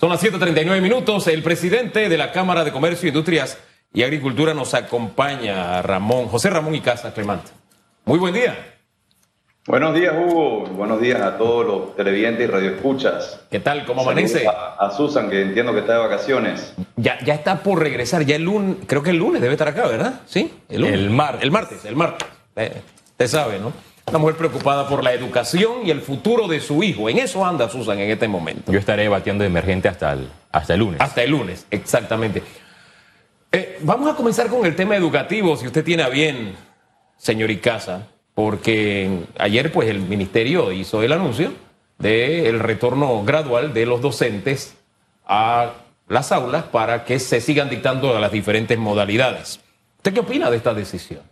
Son las 7:39 minutos. El presidente de la Cámara de Comercio, Industrias y Agricultura nos acompaña, Ramón, José Ramón y Casa Clemente. Muy buen día. Buenos días, Hugo. Buenos días a todos los televidentes y radioescuchas. ¿Qué tal? ¿Cómo amanece? A, Susan, que entiendo que está de vacaciones. Ya, ya está por regresar. Ya el lunes, creo que el lunes debe estar acá, ¿verdad? Sí, el lunes. El, mar, el martes, el martes. Eh, usted sabe, ¿no? Una mujer preocupada por la educación y el futuro de su hijo. En eso anda Susan en este momento. Yo estaré batiendo de emergente hasta el, hasta el lunes. Hasta el lunes, exactamente. Eh, vamos a comenzar con el tema educativo, si usted tiene a bien, señor Icaza, porque ayer pues el ministerio hizo el anuncio del retorno gradual de los docentes a las aulas para que se sigan dictando las diferentes modalidades. ¿Usted qué opina de esta decisión?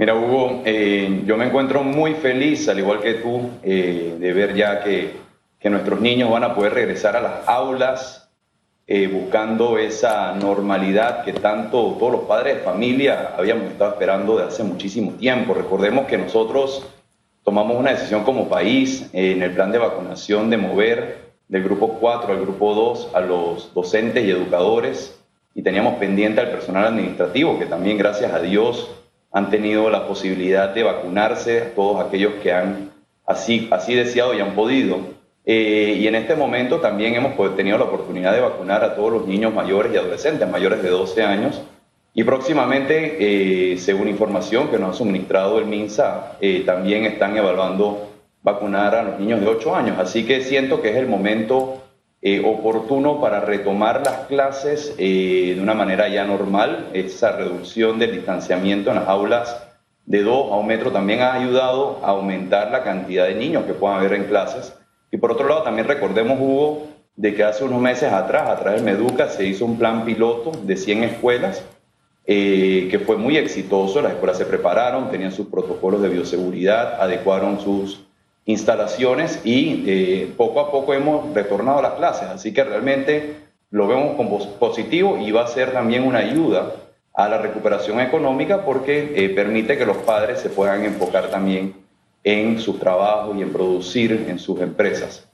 Mira, Hugo, eh, yo me encuentro muy feliz, al igual que tú, eh, de ver ya que, que, nuestros niños van a poder regresar a las aulas eh, buscando esa normalidad que tanto todos los padres de familia habíamos estado esperando de hace muchísimo tiempo. Recordemos que nosotros tomamos una decisión como país en el plan de vacunación de mover del grupo 4 al grupo 2 a los docentes y educadores y teníamos pendiente al personal administrativo que también gracias a Dios han tenido la posibilidad de vacunarse, todos aquellos que han así, así deseado y han podido. Eh, y en este momento también hemos tenido la oportunidad de vacunar a todos los niños mayores y adolescentes mayores de 12 años. Y próximamente, eh, según información que nos ha suministrado el MINSA, eh, también están evaluando vacunar a los niños de 8 años. Así que siento que es el momento eh, oportuno para retomar las clases eh, de una manera ya normal. Esa reducción del distanciamiento en las aulas de 2 a un metro también ha ayudado a aumentar la cantidad de niños que puedan haber en clases. Y por otro lado, también recordemos, Hugo, de que hace unos meses atrás, a través de Meduca, se hizo un plan piloto de 100 escuelas eh, que fue muy exitoso. Las escuelas se prepararon, tenían sus protocolos de bioseguridad, adecuaron sus instalaciones y eh, poco a poco hemos retornado a las clases. Así que realmente lo vemos como positivo y va a ser también una ayuda a la recuperación económica porque eh, permite que los padres se puedan enfocar también en su trabajo y en producir en sus empresas.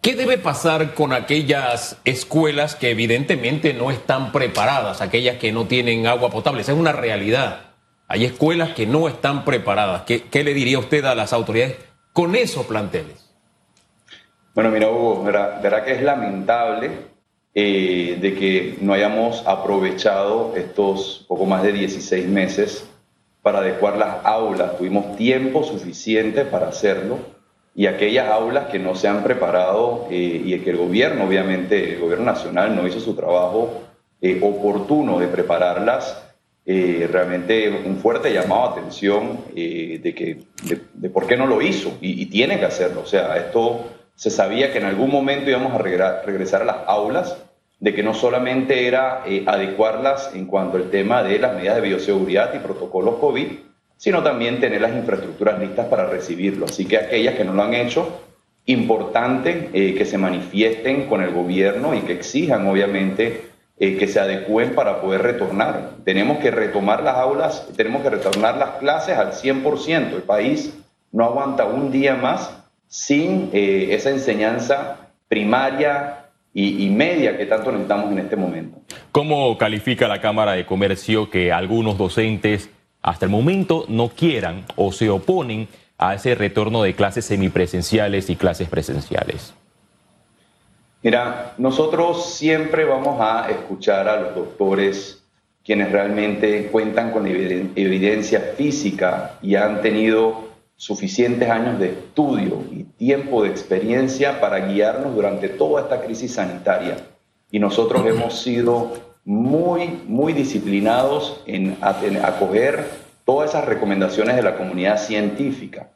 ¿Qué debe pasar con aquellas escuelas que evidentemente no están preparadas, aquellas que no tienen agua potable? Esa es una realidad. Hay escuelas que no están preparadas. ¿Qué, qué le diría usted a las autoridades con esos planteles? Bueno, mira, Hugo, verá, que es lamentable eh, de que no hayamos aprovechado estos poco más de 16 meses para adecuar las aulas. Tuvimos tiempo suficiente para hacerlo y aquellas aulas que no se han preparado eh, y que el gobierno, obviamente, el gobierno nacional no hizo su trabajo eh, oportuno de prepararlas, eh, realmente un fuerte llamado a atención eh, de, que, de, por qué no lo hizo y, tiene que hacerlo. O sea, esto se sabía que en algún momento íbamos a regresar a las aulas, de que no solamente era eh, adecuarlas en cuanto al tema de las medidas de bioseguridad y protocolos COVID, sino también tener las infraestructuras listas para recibirlo. Así que aquellas que no lo han hecho, importante que se manifiesten con el gobierno y que exijan, obviamente, eh, que se adecúen para poder retornar. Tenemos que retomar las aulas, tenemos que retornar las clases al 100%. El país no aguanta un día más sin eh, esa enseñanza primaria y, y, media que tanto necesitamos en este momento. ¿Cómo califica la Cámara de Comercio que algunos docentes hasta el momento no quieran o se oponen a ese retorno de clases semipresenciales y clases presenciales? Mira, nosotros siempre vamos a escuchar a los doctores quienes realmente cuentan con evidencia física y han tenido suficientes años de estudio y tiempo de experiencia para guiarnos durante toda esta crisis sanitaria. Y nosotros hemos sido muy, muy disciplinados en acoger todas esas recomendaciones de la comunidad científica.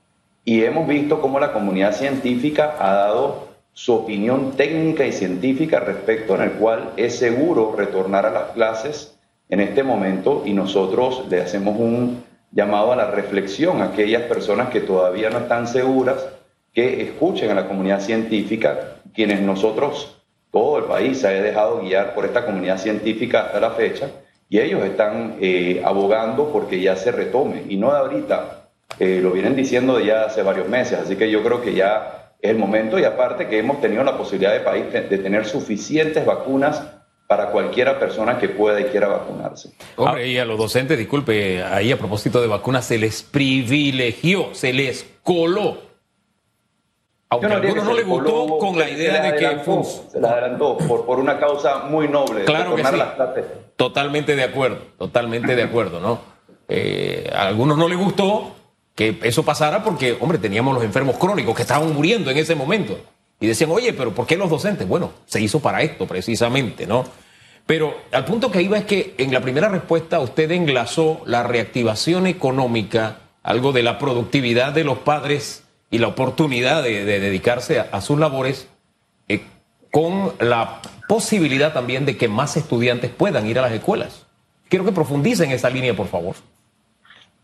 Y hemos visto cómo la comunidad científica ha dado su opinión técnica y científica respecto en el cual es seguro retornar a las clases en este momento y nosotros le hacemos un llamado a la reflexión a aquellas personas que todavía no están seguras, que escuchen a la comunidad científica, quienes nosotros, todo el país se ha dejado guiar por esta comunidad científica hasta la fecha, y ellos están eh, abogando porque ya se retome, y no de ahorita, eh, lo vienen diciendo ya hace varios meses, así que yo creo que ya es el momento y aparte que hemos tenido la posibilidad de país de tener suficientes vacunas para cualquiera persona que pueda y quiera vacunarse. Hombre, y a los docentes, disculpe, ahí a propósito de vacunas, se les privilegió, se les coló. Aunque a algunos no les gustó con la idea de que... se les adelantó por, por una causa muy noble. Claro que sí. Totalmente de acuerdo, totalmente de acuerdo, ¿no? Eh, a algunos no les gustó que eso pasara porque, hombre, teníamos los enfermos crónicos que estaban muriendo en ese momento. Y decían, oye, pero ¿por qué los docentes? Bueno, se hizo para esto precisamente, ¿no? Pero al punto que iba es que en la primera respuesta usted enlazó la reactivación económica, algo de la productividad de los padres y la oportunidad de, dedicarse a, sus labores, eh, con la posibilidad también de que más estudiantes puedan ir a las escuelas. Quiero que profundice en esa línea, por favor.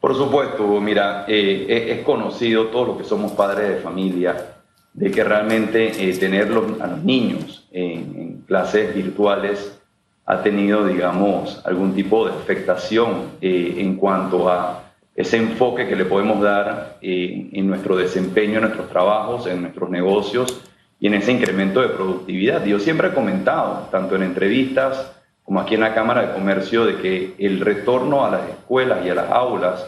Por supuesto, mira, eh, es conocido todos los que somos padres de familia de que realmente eh, tener a los niños en, clases virtuales ha tenido, digamos, algún tipo de afectación eh, en cuanto a ese enfoque que le podemos dar eh, en nuestro desempeño, en nuestros trabajos, en nuestros negocios y en ese incremento de productividad. Yo siempre he comentado, tanto en entrevistas como aquí en la Cámara de Comercio, de que el retorno a las escuelas y a las aulas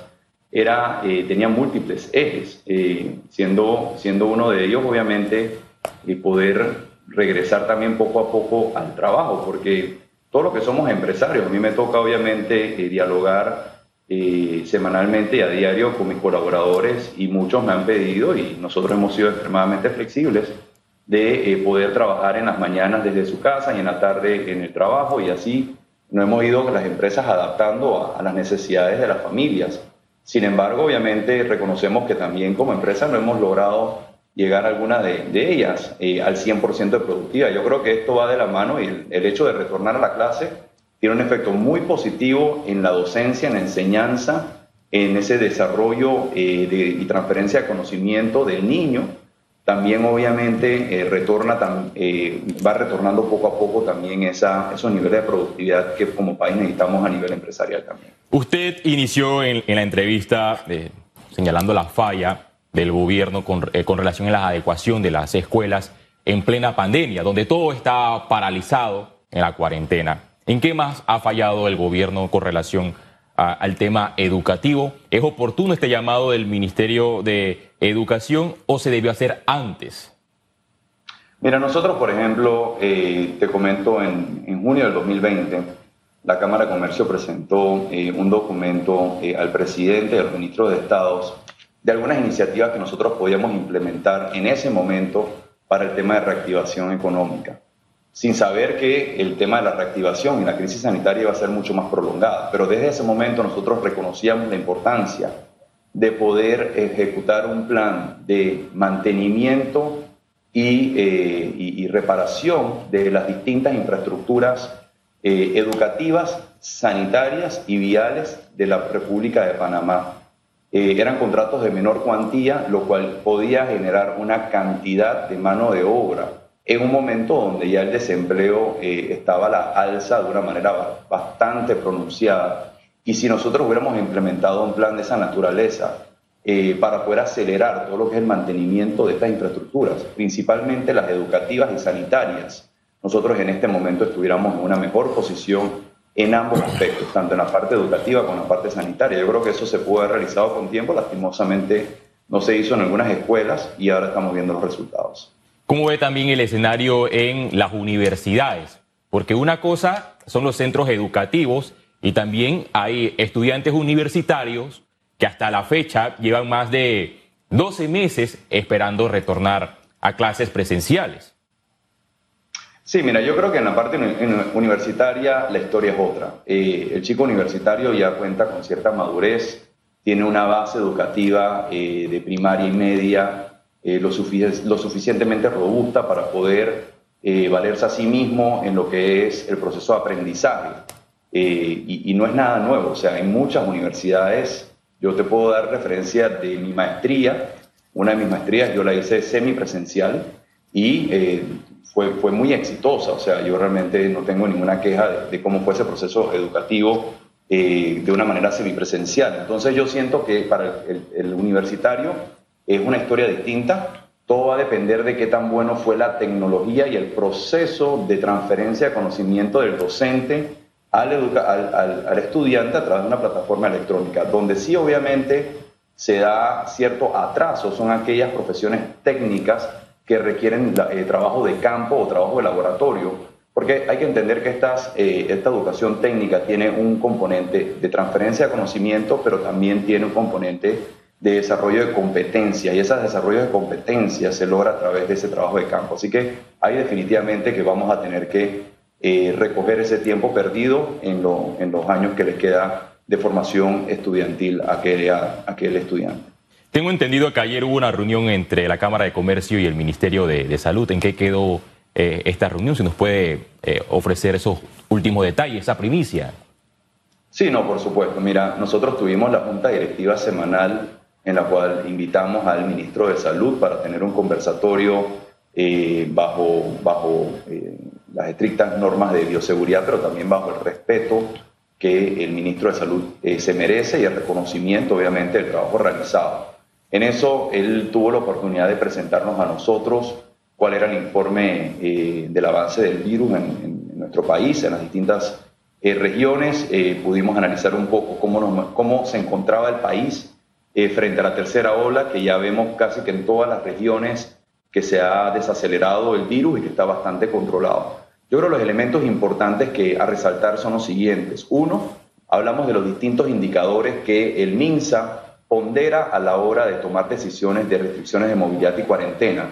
era, eh, tenía múltiples ejes, eh, siendo, siendo uno de ellos obviamente eh, poder regresar también poco a poco al trabajo, porque todos los que somos empresarios, a mí me toca obviamente dialogar semanalmente y a diario con mis colaboradores y muchos me han pedido y nosotros hemos sido extremadamente flexibles de poder trabajar en las mañanas desde su casa y en la tarde en el trabajo y así nos hemos ido las empresas adaptando a las necesidades de las familias. Sin embargo, obviamente reconocemos que también como empresa no hemos logrado llegar a alguna de, ellas eh, al 100% de productividad. Yo creo que esto va de la mano y el, hecho de retornar a la clase tiene un efecto muy positivo en la docencia, en la enseñanza, en ese desarrollo eh, y transferencia de conocimiento del niño también obviamente eh, retorna, eh, va retornando poco a poco también esa, esos niveles de productividad que como país necesitamos a nivel empresarial también. Usted inició en, la entrevista eh, señalando la falla del gobierno con, relación a la adecuación de las escuelas en plena pandemia, donde todo está paralizado en la cuarentena. ¿En qué más ha fallado el gobierno con relación al tema educativo? ¿Es oportuno este llamado del Ministerio de educación o se debió hacer antes? Mira, nosotros, por ejemplo, eh, te comento, en, junio del 2020, la Cámara de Comercio presentó eh, un documento eh, al presidente y al ministro de Estados de algunas iniciativas que nosotros podíamos implementar en ese momento para el tema de reactivación económica, sin saber que el tema de la reactivación y la crisis sanitaria iba a ser mucho más prolongada. Pero desde ese momento nosotros reconocíamos la importancia de poder ejecutar un plan de mantenimiento eh, y, reparación de las distintas infraestructuras eh, educativas, sanitarias y viales de la República de Panamá. Eh, eran contratos de menor cuantía, lo cual podía generar una cantidad de mano de obra en un momento donde ya el desempleo estaba a la alza de una manera bastante pronunciada y si nosotros hubiéramos implementado un plan de esa naturaleza eh, para poder acelerar todo lo que es el mantenimiento de estas infraestructuras, principalmente las educativas y sanitarias, nosotros en este momento estuviéramos en una mejor posición en ambos aspectos, tanto en la parte educativa como en la parte sanitaria. Yo creo que eso se pudo haber realizado con tiempo, lastimosamente no se hizo en algunas escuelas y ahora estamos viendo los resultados. ¿Cómo ve también el escenario en las universidades? Porque una cosa son los centros educativos y también hay estudiantes universitarios que hasta la fecha llevan más de 12 meses esperando retornar a clases presenciales. Sí, mira, yo creo que en la parte universitaria la historia es otra. Eh, el chico universitario ya cuenta con cierta madurez, tiene una base educativa eh, de primaria y media eh, lo, lo, suficientemente robusta para poder valerse a sí mismo en lo que es el proceso de aprendizaje. Eh, y, no es nada nuevo, o sea, en muchas universidades, yo te puedo dar referencia de mi maestría, una de mis maestrías yo la hice semipresencial y eh, fue, fue muy exitosa, o sea, yo realmente no tengo ninguna queja de, cómo fue ese proceso educativo eh, de una manera semipresencial. Entonces yo siento que para el universitario es una historia distinta, todo va a depender de qué tan bueno fue la tecnología y el proceso de transferencia de conocimiento del docente al, al, estudiante a través de una plataforma electrónica, donde sí obviamente se da cierto atraso, son aquellas profesiones técnicas que requieren eh, trabajo de campo o trabajo de laboratorio, porque hay que entender que eh, esta educación técnica tiene un componente de transferencia de conocimiento, pero también tiene un componente de desarrollo de competencia y ese desarrollo de competencia se logra a través de ese trabajo de campo. Así que hay definitivamente que vamos a tener que eh, recoger ese tiempo perdido en, en, los años que les queda de formación estudiantil a aquel, a aquel estudiante. Tengo entendido que ayer hubo una reunión entre la Cámara de Comercio y el Ministerio de, Salud. ¿En qué quedó eh, esta reunión? Si nos puede eh, ofrecer esos últimos detalles, esa primicia. Sí, no, por supuesto. Mira, nosotros tuvimos la junta directiva semanal en la cual invitamos al ministro de Salud para tener un conversatorio eh, bajo, bajo eh, las estrictas normas de bioseguridad, pero también bajo el respeto que el ministro de Salud eh, se merece y el reconocimiento, obviamente, del trabajo realizado. En eso, él tuvo la oportunidad de presentarnos a nosotros cuál era el informe del avance del virus en, nuestro país, en las distintas regiones. pudimos analizar un poco cómo, cómo se encontraba el país eh, frente a la tercera ola, que ya vemos casi que en todas las regiones que se ha desacelerado el virus y que está bastante controlado. Yo creo que los elementos importantes que a resaltar son los siguientes. Uno, hablamos de los distintos indicadores que el MINSA pondera a la hora de tomar decisiones de restricciones de movilidad y cuarentena.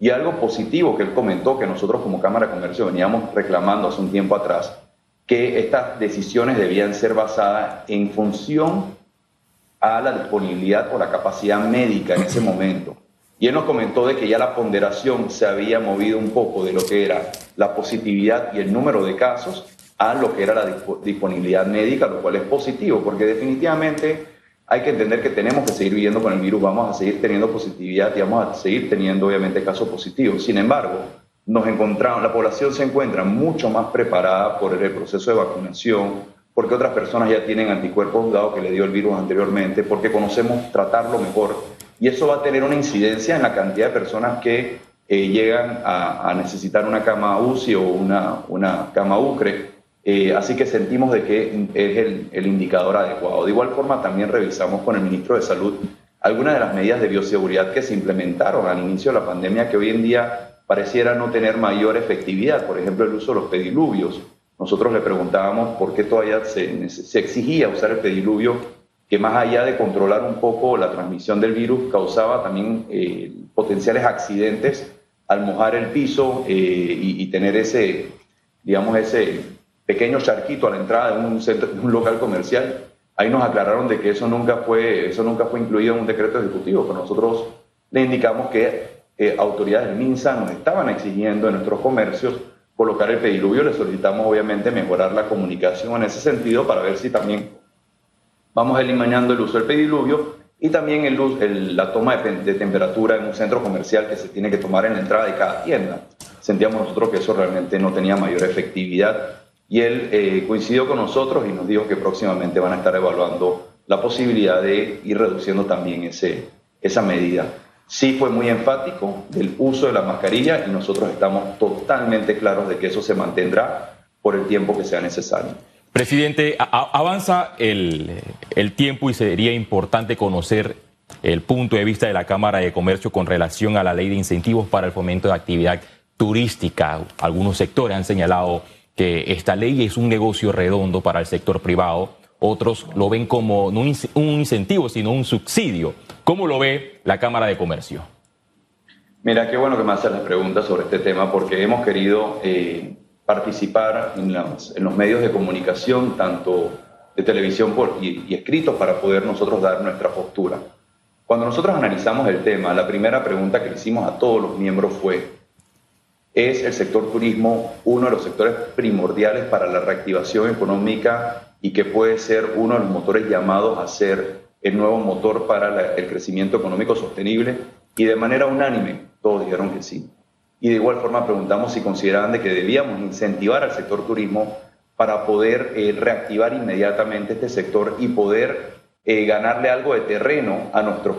Y algo positivo que él comentó, que nosotros como Cámara de Comercio veníamos reclamando hace un tiempo atrás, que estas decisiones debían ser basadas en función a la disponibilidad o la capacidad médica en ese momento. Y él nos comentó de que ya la ponderación se había movido un poco de lo que era la positividad y el número de casos a lo que era la disponibilidad médica, lo cual es positivo, porque definitivamente hay que entender que tenemos que seguir viviendo con el virus, vamos a seguir teniendo positividad y vamos a seguir teniendo obviamente casos positivos. Sin embargo, nos encontramos, la población se encuentra mucho más preparada por el proceso de vacunación, porque otras personas ya tienen anticuerpos dado que le dio el virus anteriormente, porque conocemos tratarlo mejor. Y eso va a tener una incidencia en la cantidad de personas que eh, llegan a, necesitar una cama UCI o una, una cama UCRE. Eh, así que sentimos de que es el, el, indicador adecuado. De igual forma, también revisamos con el ministro de Salud algunas de las medidas de bioseguridad que se implementaron al inicio de la pandemia que hoy en día pareciera no tener mayor efectividad. Por ejemplo, el uso de los pediluvios nosotros le preguntábamos por qué todavía se, exigía usar el pediluvio, que más allá de controlar un poco la transmisión del virus, causaba también eh, potenciales accidentes al mojar el piso eh, y, tener ese, digamos, ese pequeño charquito a la entrada de un, centro, un local comercial. Ahí nos aclararon de que eso nunca fue, eso nunca fue incluido en un decreto ejecutivo, pero nosotros le indicamos que eh, autoridades del MINSA nos estaban exigiendo en nuestros comercios colocar el pediluvio, le solicitamos obviamente mejorar la comunicación en ese sentido para ver si también vamos eliminando el uso del pediluvio y también el, la toma de, temperatura en un centro comercial que se tiene que tomar en la entrada de cada tienda. Sentíamos nosotros que eso realmente no tenía mayor efectividad y él eh, coincidió con nosotros y nos dijo que próximamente van a estar evaluando la posibilidad de ir reduciendo también ese, esa medida sí fue muy enfático del uso de la mascarilla y nosotros estamos totalmente claros de que eso se mantendrá por el tiempo que sea necesario. Presidente, avanza el, el tiempo y sería importante conocer el punto de vista de la Cámara de Comercio con relación a la ley de incentivos para el fomento de actividad turística. Algunos sectores han señalado que esta ley es un negocio redondo para el sector privado otros lo ven como no un incentivo, sino un subsidio. ¿Cómo lo ve la Cámara de Comercio? Mira, qué bueno que me haces la pregunta sobre este tema, porque hemos querido eh, participar en, los medios de comunicación, tanto de televisión y, y escritos, para poder nosotros dar nuestra postura. Cuando nosotros analizamos el tema, la primera pregunta que le hicimos a todos los miembros fue, ¿es el sector turismo uno de los sectores primordiales para la reactivación económica y que puede ser uno de los motores llamados a ser el nuevo motor para el crecimiento económico sostenible y de manera unánime todos dijeron que sí. Y de igual forma preguntamos si consideraban de que debíamos incentivar al sector turismo para poder eh, reactivar inmediatamente este sector y poder eh, ganarle algo de terreno a nuestros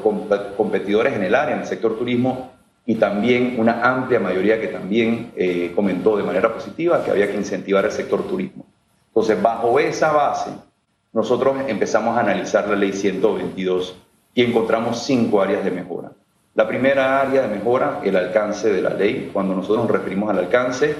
competidores en el área, en el sector turismo, y también una amplia mayoría que también eh, comentó de manera positiva que había que incentivar el sector turismo. Entonces, bajo esa base, nosotros empezamos a analizar la ley 122 y encontramos cinco áreas de mejora. La primera área de mejora, el alcance de la ley. Cuando nosotros nos referimos al alcance,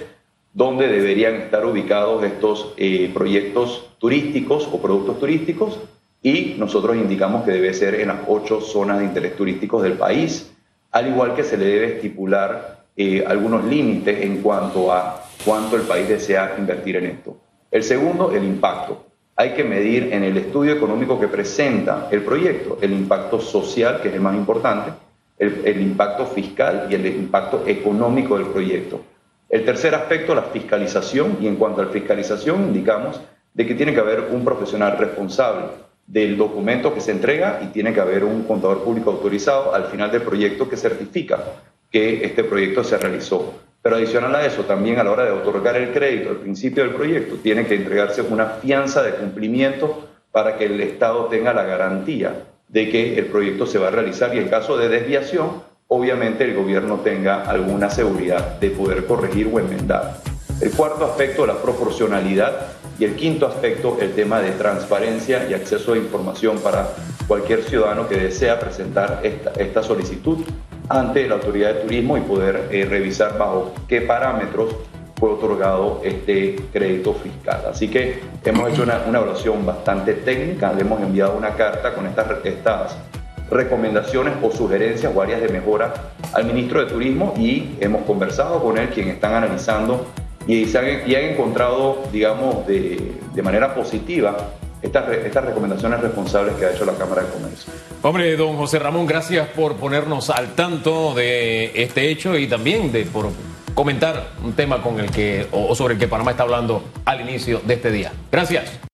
¿dónde deberían estar ubicados estos eh, proyectos turísticos o productos turísticos? Y nosotros indicamos que debe ser en las ocho zonas de interés turísticos del país, al igual que se le debe estipular eh, algunos límites en cuanto a cuánto el país desea invertir en esto. El segundo, el impacto. Hay que medir en el estudio económico que presenta el proyecto el impacto social, que es el más importante, el, impacto fiscal y el impacto económico del proyecto. El tercer aspecto, la fiscalización, y en cuanto a la fiscalización, indicamos de que tiene que haber un profesional responsable del documento que se entrega y tiene que haber un contador público autorizado al final del proyecto que certifica que este proyecto se realizó. Pero adicional a eso, también a la hora de otorgar el crédito al principio del proyecto, tiene que entregarse una fianza de cumplimiento para que el Estado tenga la garantía de que el proyecto se va a realizar y en caso de desviación, obviamente el gobierno tenga alguna seguridad de poder corregir o enmendar. El cuarto aspecto, la proporcionalidad. Y el quinto aspecto, el tema de transparencia y acceso a información para cualquier ciudadano que desea presentar esta, esta solicitud ante la autoridad de turismo y poder eh, revisar bajo qué parámetros fue otorgado este crédito fiscal. Así que hemos hecho una, una evaluación bastante técnica, le hemos enviado una carta con estas, estas recomendaciones o sugerencias o áreas de mejora al ministro de Turismo y hemos conversado con él, quien están analizando y, han, y han encontrado, digamos, de, de manera positiva estas, estas recomendaciones responsables que ha hecho la Cámara de Comercio. Hombre, don José Ramón, gracias por ponernos al tanto de este hecho y también de por comentar un tema con el que o sobre el que Panamá está hablando al inicio de este día. Gracias.